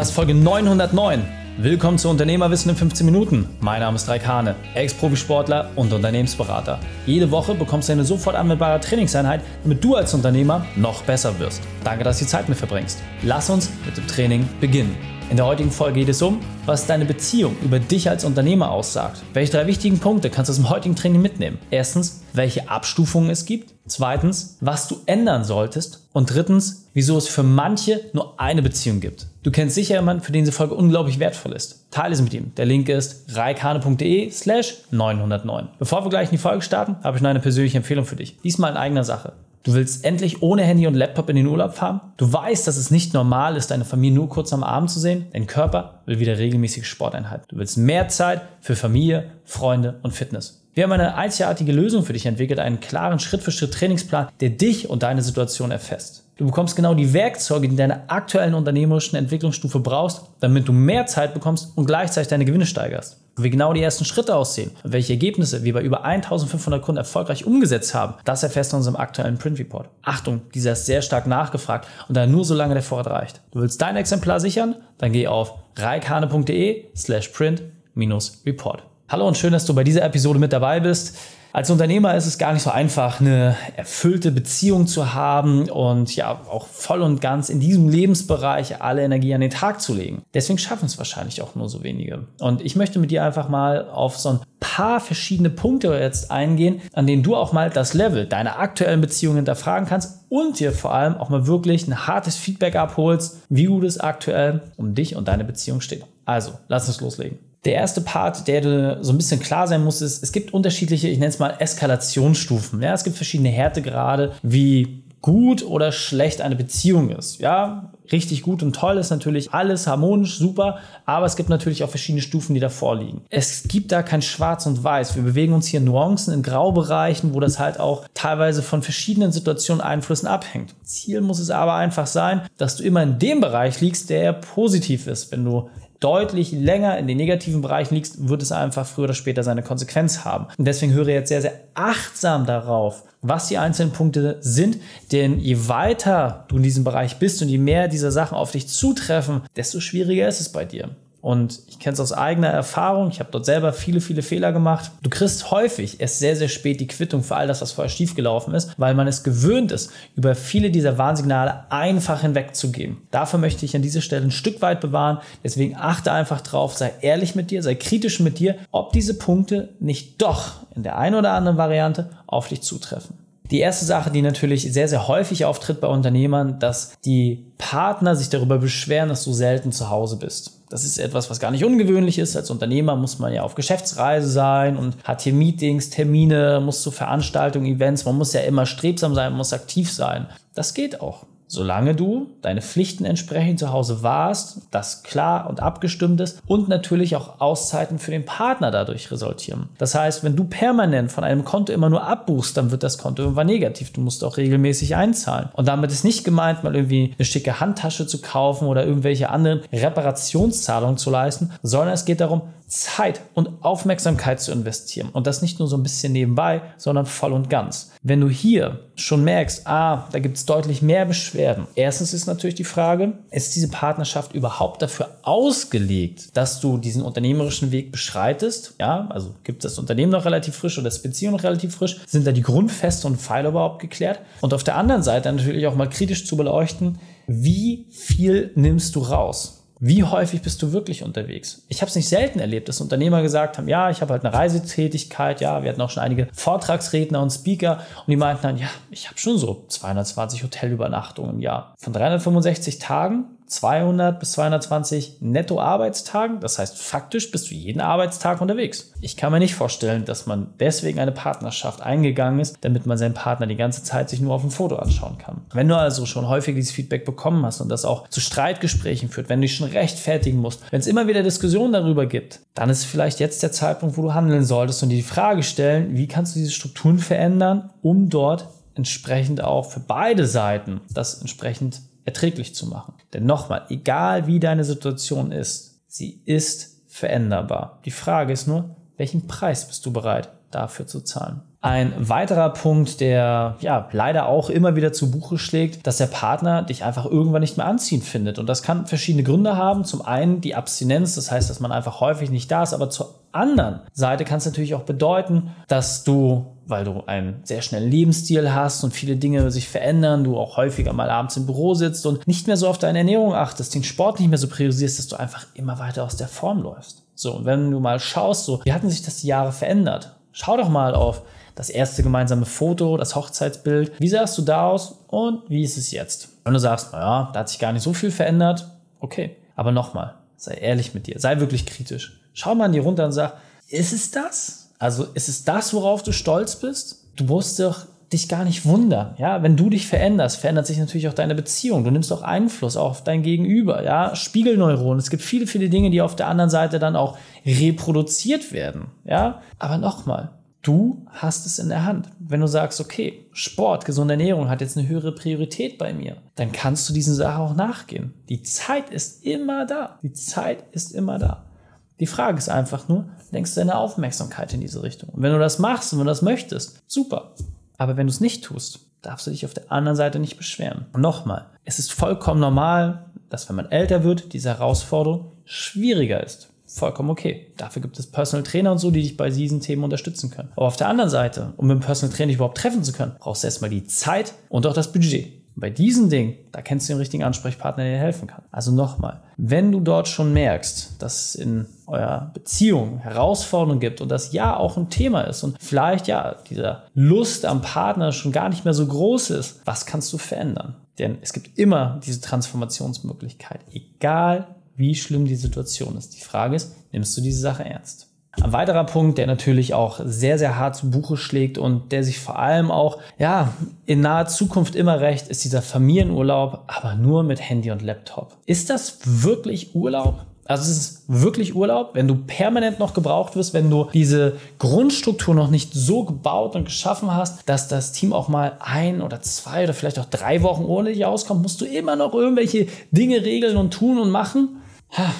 Das ist Folge 909. Willkommen zu Unternehmerwissen in 15 Minuten. Mein Name ist Raik Hane, Ex-Profisportler und Unternehmensberater. Jede Woche bekommst du eine sofort anwendbare Trainingseinheit, damit du als Unternehmer noch besser wirst. Danke, dass du die Zeit mit verbringst. Lass uns mit dem Training beginnen. In der heutigen Folge geht es um, was deine Beziehung über dich als Unternehmer aussagt. Welche drei wichtigen Punkte kannst du aus dem heutigen Training mitnehmen? Erstens, welche Abstufungen es gibt. Zweitens, was du ändern solltest. Und drittens, wieso es für manche nur eine Beziehung gibt. Du kennst sicher jemanden, für den diese Folge unglaublich wertvoll ist. Teile es mit ihm. Der Link ist reikane.de slash 909. Bevor wir gleich in die Folge starten, habe ich noch eine persönliche Empfehlung für dich. Diesmal in eigener Sache. Du willst endlich ohne Handy und Laptop in den Urlaub fahren? Du weißt, dass es nicht normal ist, deine Familie nur kurz am Abend zu sehen? Dein Körper will wieder regelmäßig Sporteinheiten. Du willst mehr Zeit für Familie, Freunde und Fitness. Wir haben eine einzigartige Lösung für dich entwickelt, einen klaren Schritt-für-Schritt-Trainingsplan, der dich und deine Situation erfasst. Du bekommst genau die Werkzeuge, die deine aktuellen unternehmerischen Entwicklungsstufe brauchst, damit du mehr Zeit bekommst und gleichzeitig deine Gewinne steigerst. Wie genau die ersten Schritte aussehen und welche Ergebnisse wir bei über 1500 Kunden erfolgreich umgesetzt haben, das erfährst du in unserem aktuellen Print Report. Achtung, dieser ist sehr stark nachgefragt und da nur solange der Vorrat reicht. Du willst dein Exemplar sichern? Dann geh auf reikane.de slash print-report. Hallo und schön, dass du bei dieser Episode mit dabei bist. Als Unternehmer ist es gar nicht so einfach, eine erfüllte Beziehung zu haben und ja auch voll und ganz in diesem Lebensbereich alle Energie an den Tag zu legen. Deswegen schaffen es wahrscheinlich auch nur so wenige. Und ich möchte mit dir einfach mal auf so ein paar verschiedene Punkte jetzt eingehen, an denen du auch mal das Level deiner aktuellen Beziehung hinterfragen kannst und dir vor allem auch mal wirklich ein hartes Feedback abholst, wie gut es aktuell um dich und deine Beziehung steht. Also, lass uns loslegen. Der erste Part, der du so ein bisschen klar sein muss, ist, es gibt unterschiedliche, ich nenne es mal Eskalationsstufen. Ja, es gibt verschiedene Härtegrade, wie gut oder schlecht eine Beziehung ist. Ja, richtig gut und toll ist natürlich alles harmonisch, super, aber es gibt natürlich auch verschiedene Stufen, die davor liegen. Es gibt da kein Schwarz und Weiß. Wir bewegen uns hier in Nuancen, in Graubereichen, wo das halt auch teilweise von verschiedenen Situationen, Einflüssen abhängt. Ziel muss es aber einfach sein, dass du immer in dem Bereich liegst, der positiv ist. Wenn du deutlich länger in den negativen Bereichen liegst, wird es einfach früher oder später seine Konsequenz haben. Und deswegen höre jetzt sehr, sehr achtsam darauf, was die einzelnen Punkte sind. Denn je weiter du in diesem Bereich bist und je mehr dieser Sachen auf dich zutreffen, desto schwieriger ist es bei dir. Und ich kenne es aus eigener Erfahrung. Ich habe dort selber viele, viele Fehler gemacht. Du kriegst häufig erst sehr, sehr spät die Quittung für all das, was vorher schiefgelaufen ist, weil man es gewöhnt ist, über viele dieser Warnsignale einfach hinwegzugeben. Dafür möchte ich an dieser Stelle ein Stück weit bewahren. Deswegen achte einfach drauf, sei ehrlich mit dir, sei kritisch mit dir, ob diese Punkte nicht doch in der einen oder anderen Variante auf dich zutreffen. Die erste Sache, die natürlich sehr, sehr häufig auftritt bei Unternehmern, dass die Partner sich darüber beschweren, dass du selten zu Hause bist. Das ist etwas, was gar nicht ungewöhnlich ist. Als Unternehmer muss man ja auf Geschäftsreise sein und hat hier Meetings, Termine, muss zu Veranstaltungen, Events. Man muss ja immer strebsam sein, muss aktiv sein. Das geht auch solange du deine Pflichten entsprechend zu Hause warst, das klar und abgestimmt ist und natürlich auch Auszeiten für den Partner dadurch resultieren. Das heißt, wenn du permanent von einem Konto immer nur abbuchst, dann wird das Konto irgendwann negativ. Du musst auch regelmäßig einzahlen. Und damit ist nicht gemeint, mal irgendwie eine schicke Handtasche zu kaufen oder irgendwelche anderen Reparationszahlungen zu leisten, sondern es geht darum, Zeit und Aufmerksamkeit zu investieren. Und das nicht nur so ein bisschen nebenbei, sondern voll und ganz. Wenn du hier schon merkst, ah, da gibt es deutlich mehr Beschwerden. Erstens ist natürlich die Frage, ist diese Partnerschaft überhaupt dafür ausgelegt, dass du diesen unternehmerischen Weg beschreitest? Ja, also gibt das Unternehmen noch relativ frisch oder das Beziehung noch relativ frisch? Sind da die Grundfeste und Pfeile überhaupt geklärt? Und auf der anderen Seite natürlich auch mal kritisch zu beleuchten, wie viel nimmst du raus? Wie häufig bist du wirklich unterwegs? Ich habe es nicht selten erlebt, dass Unternehmer gesagt haben, ja, ich habe halt eine Reisetätigkeit, ja, wir hatten auch schon einige Vortragsredner und Speaker und die meinten dann, ja, ich habe schon so 220 Hotelübernachtungen im Jahr. Von 365 Tagen 200 bis 220 Netto-Arbeitstagen. Das heißt, faktisch bist du jeden Arbeitstag unterwegs. Ich kann mir nicht vorstellen, dass man deswegen eine Partnerschaft eingegangen ist, damit man seinen Partner die ganze Zeit sich nur auf dem Foto anschauen kann. Wenn du also schon häufig dieses Feedback bekommen hast und das auch zu Streitgesprächen führt, wenn du dich schon rechtfertigen musst, wenn es immer wieder Diskussionen darüber gibt, dann ist vielleicht jetzt der Zeitpunkt, wo du handeln solltest und dir die Frage stellen, wie kannst du diese Strukturen verändern, um dort entsprechend auch für beide Seiten das entsprechend erträglich zu machen. Denn nochmal, egal wie deine Situation ist, sie ist veränderbar. Die Frage ist nur, welchen Preis bist du bereit dafür zu zahlen? Ein weiterer Punkt, der ja leider auch immer wieder zu Buche schlägt, dass der Partner dich einfach irgendwann nicht mehr anziehen findet. Und das kann verschiedene Gründe haben. Zum einen die Abstinenz, das heißt, dass man einfach häufig nicht da ist, aber zur anderen Seite kann es natürlich auch bedeuten, dass du weil du einen sehr schnellen Lebensstil hast und viele Dinge sich verändern, du auch häufiger mal abends im Büro sitzt und nicht mehr so auf deine Ernährung achtest, den Sport nicht mehr so priorisierst, dass du einfach immer weiter aus der Form läufst. So, und wenn du mal schaust, so, wie hatten sich das die Jahre verändert? Schau doch mal auf das erste gemeinsame Foto, das Hochzeitsbild. Wie sahst du da aus und wie ist es jetzt? Wenn du sagst, naja, da hat sich gar nicht so viel verändert, okay. Aber nochmal, sei ehrlich mit dir, sei wirklich kritisch. Schau mal an dir runter und sag, ist es das? Also ist es das, worauf du stolz bist? Du musst doch dich gar nicht wundern. Ja, wenn du dich veränderst, verändert sich natürlich auch deine Beziehung. Du nimmst auch Einfluss auf dein Gegenüber. Ja, Spiegelneuronen. Es gibt viele, viele Dinge, die auf der anderen Seite dann auch reproduziert werden. Ja, aber nochmal. Du hast es in der Hand. Wenn du sagst, okay, Sport, gesunde Ernährung hat jetzt eine höhere Priorität bei mir, dann kannst du diesen Sachen auch nachgehen. Die Zeit ist immer da. Die Zeit ist immer da. Die Frage ist einfach nur, lenkst du deine Aufmerksamkeit in diese Richtung? Und wenn du das machst und wenn du das möchtest, super. Aber wenn du es nicht tust, darfst du dich auf der anderen Seite nicht beschweren. Nochmal, es ist vollkommen normal, dass wenn man älter wird, diese Herausforderung schwieriger ist. Vollkommen okay. Dafür gibt es Personal Trainer und so, die dich bei diesen Themen unterstützen können. Aber auf der anderen Seite, um mit dem Personal Trainer dich überhaupt treffen zu können, brauchst du erstmal die Zeit und auch das Budget. Und bei diesen Dingen, da kennst du den richtigen Ansprechpartner, der dir helfen kann. Also nochmal, wenn du dort schon merkst, dass es in eurer Beziehung Herausforderungen gibt und das ja auch ein Thema ist und vielleicht ja dieser Lust am Partner schon gar nicht mehr so groß ist, was kannst du verändern? Denn es gibt immer diese Transformationsmöglichkeit, egal wie schlimm die Situation ist. Die Frage ist, nimmst du diese Sache ernst? Ein weiterer Punkt, der natürlich auch sehr, sehr hart zu Buche schlägt und der sich vor allem auch, ja, in naher Zukunft immer recht, ist dieser Familienurlaub, aber nur mit Handy und Laptop. Ist das wirklich Urlaub? Also ist es wirklich Urlaub, wenn du permanent noch gebraucht wirst, wenn du diese Grundstruktur noch nicht so gebaut und geschaffen hast, dass das Team auch mal ein oder zwei oder vielleicht auch drei Wochen ohne dich auskommt, musst du immer noch irgendwelche Dinge regeln und tun und machen. Ha,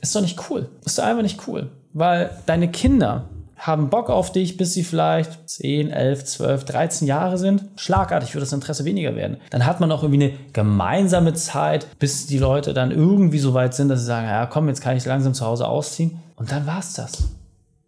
ist doch nicht cool. Ist doch einfach nicht cool weil deine Kinder haben Bock auf dich, bis sie vielleicht 10, 11, 12, 13 Jahre sind. Schlagartig wird das Interesse weniger werden. Dann hat man auch irgendwie eine gemeinsame Zeit, bis die Leute dann irgendwie so weit sind, dass sie sagen, ja komm, jetzt kann ich langsam zu Hause ausziehen. Und dann war's das.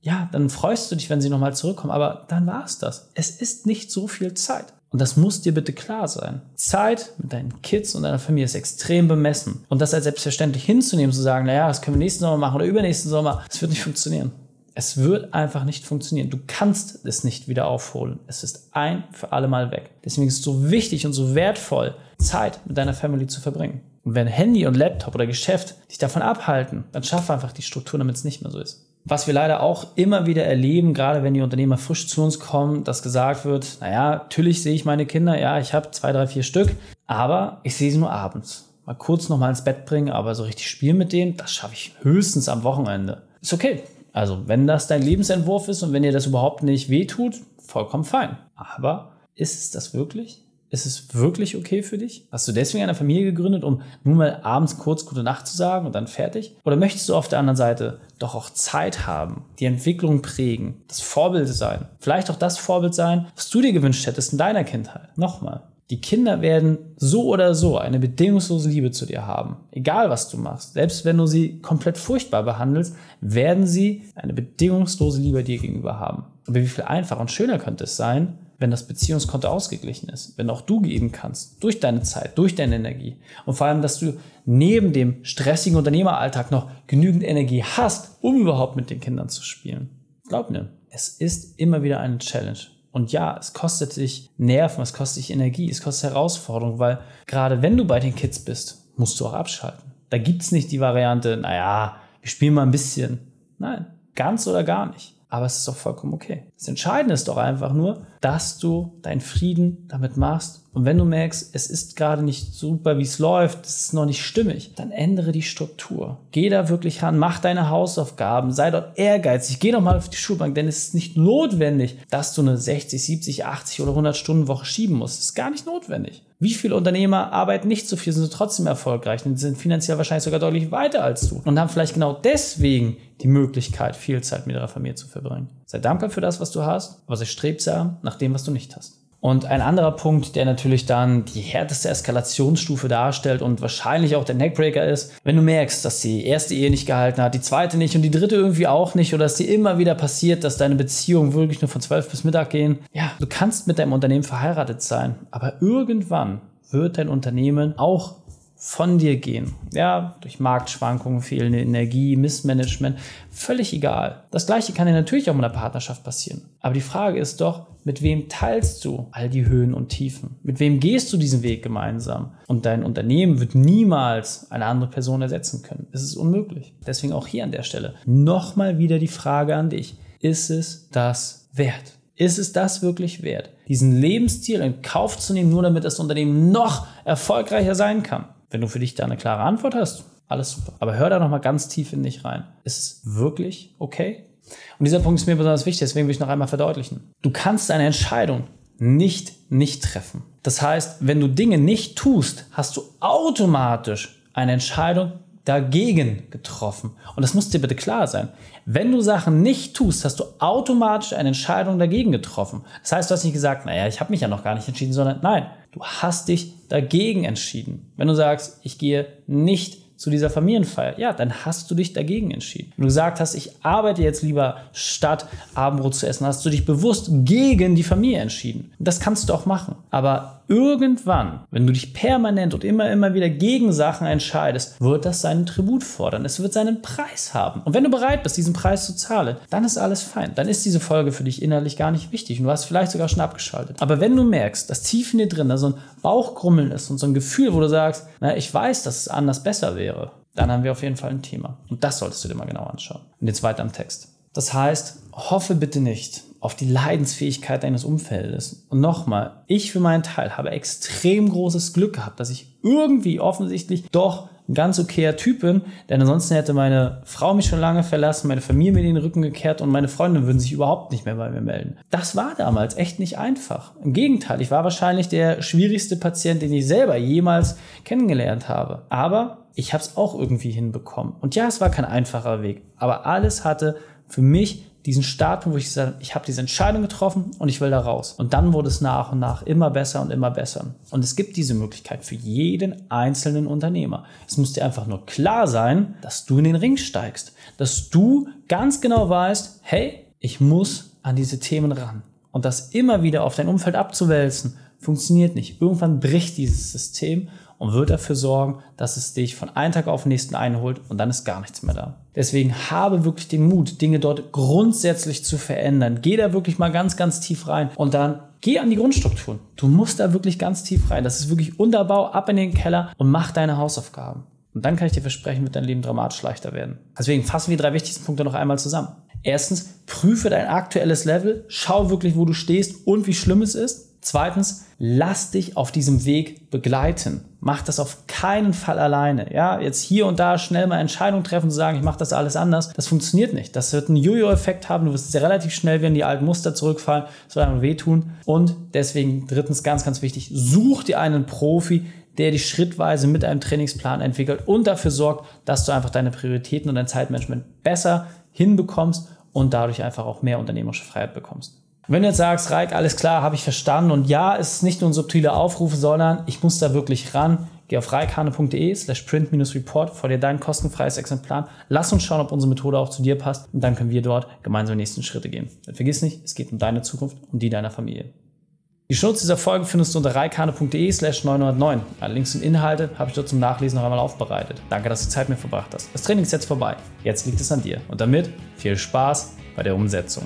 Ja, dann freust du dich, wenn sie nochmal zurückkommen, aber dann war's das. Es ist nicht so viel Zeit. Und das muss dir bitte klar sein. Zeit mit deinen Kids und deiner Familie ist extrem bemessen. Und das als selbstverständlich hinzunehmen, zu sagen, naja, das können wir nächsten Sommer machen oder übernächsten Sommer, das wird nicht funktionieren. Es wird einfach nicht funktionieren. Du kannst es nicht wieder aufholen. Es ist ein für alle Mal weg. Deswegen ist es so wichtig und so wertvoll, Zeit mit deiner Family zu verbringen. Und wenn Handy und Laptop oder Geschäft dich davon abhalten, dann schaff einfach die Struktur, damit es nicht mehr so ist. Was wir leider auch immer wieder erleben, gerade wenn die Unternehmer frisch zu uns kommen, dass gesagt wird, naja, natürlich sehe ich meine Kinder, ja, ich habe zwei, drei, vier Stück, aber ich sehe sie nur abends. Mal kurz nochmal ins Bett bringen, aber so richtig spielen mit denen, das schaffe ich höchstens am Wochenende. Ist okay. Also, wenn das dein Lebensentwurf ist und wenn dir das überhaupt nicht wehtut, vollkommen fein. Aber ist es das wirklich? Ist es wirklich okay für dich? Hast du deswegen eine Familie gegründet, um nur mal abends kurz gute Nacht zu sagen und dann fertig? Oder möchtest du auf der anderen Seite doch auch Zeit haben, die Entwicklung prägen, das Vorbild sein? Vielleicht auch das Vorbild sein, was du dir gewünscht hättest in deiner Kindheit. Nochmal. Die Kinder werden so oder so eine bedingungslose Liebe zu dir haben. Egal was du machst. Selbst wenn du sie komplett furchtbar behandelst, werden sie eine bedingungslose Liebe dir gegenüber haben. Aber wie viel einfacher und schöner könnte es sein, wenn das Beziehungskonto ausgeglichen ist, wenn auch du geben kannst, durch deine Zeit, durch deine Energie und vor allem, dass du neben dem stressigen Unternehmeralltag noch genügend Energie hast, um überhaupt mit den Kindern zu spielen. Glaub mir, es ist immer wieder eine Challenge. Und ja, es kostet dich Nerven, es kostet dich Energie, es kostet Herausforderung, weil gerade wenn du bei den Kids bist, musst du auch abschalten. Da gibt es nicht die Variante, naja, wir spielen mal ein bisschen. Nein, ganz oder gar nicht. Aber es ist doch vollkommen okay. Das Entscheidende ist doch einfach nur, dass du deinen Frieden damit machst. Und wenn du merkst, es ist gerade nicht super, wie es läuft, es ist noch nicht stimmig, dann ändere die Struktur. Geh da wirklich ran, mach deine Hausaufgaben, sei dort ehrgeizig, geh doch mal auf die Schulbank, denn es ist nicht notwendig, dass du eine 60, 70, 80 oder 100 Stunden Woche schieben musst. Es ist gar nicht notwendig. Wie viele Unternehmer arbeiten nicht so viel, sind trotzdem erfolgreich und sind finanziell wahrscheinlich sogar deutlich weiter als du und haben vielleicht genau deswegen die Möglichkeit, viel Zeit mit ihrer Familie zu verbringen. Sei dankbar für das, was du hast, aber sei strebsam nach dem, was du nicht hast. Und ein anderer Punkt, der natürlich dann die härteste Eskalationsstufe darstellt und wahrscheinlich auch der Neckbreaker ist, wenn du merkst, dass die erste Ehe nicht gehalten hat, die zweite nicht und die dritte irgendwie auch nicht oder dass dir immer wieder passiert, dass deine Beziehungen wirklich nur von zwölf bis Mittag gehen. Ja, du kannst mit deinem Unternehmen verheiratet sein, aber irgendwann wird dein Unternehmen auch von dir gehen. Ja, durch Marktschwankungen, fehlende Energie, Missmanagement, völlig egal. Das gleiche kann dir natürlich auch in einer Partnerschaft passieren. Aber die Frage ist doch, mit wem teilst du all die Höhen und Tiefen? Mit wem gehst du diesen Weg gemeinsam? Und dein Unternehmen wird niemals eine andere Person ersetzen können. Es ist unmöglich. Deswegen auch hier an der Stelle nochmal wieder die Frage an dich. Ist es das wert? Ist es das wirklich wert, diesen Lebensstil in Kauf zu nehmen, nur damit das Unternehmen noch erfolgreicher sein kann? Wenn du für dich da eine klare Antwort hast, alles super. Aber hör da nochmal ganz tief in dich rein. Ist es wirklich okay? Und dieser Punkt ist mir besonders wichtig, deswegen will ich noch einmal verdeutlichen. Du kannst eine Entscheidung nicht nicht treffen. Das heißt, wenn du Dinge nicht tust, hast du automatisch eine Entscheidung dagegen getroffen. Und das muss dir bitte klar sein. Wenn du Sachen nicht tust, hast du automatisch eine Entscheidung dagegen getroffen. Das heißt, du hast nicht gesagt, naja, ich habe mich ja noch gar nicht entschieden, sondern nein, du hast dich dagegen entschieden. Wenn du sagst, ich gehe nicht zu dieser Familienfeier, ja, dann hast du dich dagegen entschieden. Wenn du gesagt hast, ich arbeite jetzt lieber statt Abendbrot zu essen, hast du dich bewusst gegen die Familie entschieden. Das kannst du auch machen. Aber irgendwann, wenn du dich permanent und immer, immer wieder gegen Sachen entscheidest, wird das seinen Tribut fordern. Es wird seinen Preis haben. Und wenn du bereit bist, diesen Preis zu zahlen, dann ist alles fein. Dann ist diese Folge für dich innerlich gar nicht wichtig und du hast vielleicht sogar schon abgeschaltet. Aber wenn du merkst, dass tief in dir drin da so ein Bauchgrummeln ist und so ein Gefühl, wo du sagst, na, ich weiß, dass es anders besser wäre, dann haben wir auf jeden Fall ein Thema. Und das solltest du dir mal genau anschauen. Und jetzt weiter am Text. Das heißt, hoffe bitte nicht, auf die Leidensfähigkeit deines Umfeldes. Und nochmal, ich für meinen Teil habe extrem großes Glück gehabt, dass ich irgendwie offensichtlich doch ein ganz okayer Typ bin, denn ansonsten hätte meine Frau mich schon lange verlassen, meine Familie mir den Rücken gekehrt und meine Freunde würden sich überhaupt nicht mehr bei mir melden. Das war damals echt nicht einfach. Im Gegenteil, ich war wahrscheinlich der schwierigste Patient, den ich selber jemals kennengelernt habe. Aber ich habe es auch irgendwie hinbekommen. Und ja, es war kein einfacher Weg, aber alles hatte für mich diesen Startpunkt, wo ich gesagt habe, ich habe diese Entscheidung getroffen und ich will da raus. Und dann wurde es nach und nach immer besser und immer besser. Und es gibt diese Möglichkeit für jeden einzelnen Unternehmer. Es muss dir einfach nur klar sein, dass du in den Ring steigst, dass du ganz genau weißt, hey, ich muss an diese Themen ran. Und das immer wieder auf dein Umfeld abzuwälzen, funktioniert nicht. Irgendwann bricht dieses System und wird dafür sorgen, dass es dich von einem Tag auf den nächsten einholt und dann ist gar nichts mehr da. Deswegen habe wirklich den Mut, Dinge dort grundsätzlich zu verändern. Geh da wirklich mal ganz, ganz tief rein und dann geh an die Grundstrukturen. Du musst da wirklich ganz tief rein. Das ist wirklich Unterbau, ab in den Keller und mach deine Hausaufgaben. Und dann kann ich dir versprechen, wird dein Leben dramatisch leichter werden. Deswegen fassen wir die drei wichtigsten Punkte noch einmal zusammen. Erstens, prüfe dein aktuelles Level, schau wirklich, wo du stehst und wie schlimm es ist. Zweitens, lass dich auf diesem Weg begleiten. Mach das auf keinen Fall alleine. Ja, jetzt hier und da schnell mal Entscheidungen treffen, zu sagen, ich mache das alles anders. Das funktioniert nicht. Das wird einen Jojo-Effekt haben. Du wirst sehr relativ schnell wieder in die alten Muster zurückfallen. Das wird einem wehtun. Und deswegen drittens ganz, ganz wichtig, such dir einen Profi, der dich schrittweise mit einem Trainingsplan entwickelt und dafür sorgt, dass du einfach deine Prioritäten und dein Zeitmanagement besser hinbekommst und dadurch einfach auch mehr unternehmerische Freiheit bekommst. Wenn du jetzt sagst, Reik, alles klar, habe ich verstanden und ja, es ist nicht nur ein subtiler Aufruf, sondern ich muss da wirklich ran, geh auf reikhane.de slash print-report, vor dir dein kostenfreies Exemplar. Lass uns schauen, ob unsere Methode auch zu dir passt und dann können wir dort gemeinsam die nächsten Schritte gehen. Und vergiss nicht, es geht um deine Zukunft, um die deiner Familie. Die Schnurz dieser Folge findest du unter reikane.de slash 909. Alle Links und Inhalte habe ich dort zum Nachlesen noch einmal aufbereitet. Danke, dass du Zeit mit verbracht hast. Das Training ist jetzt vorbei. Jetzt liegt es an dir. Und damit viel Spaß bei der Umsetzung.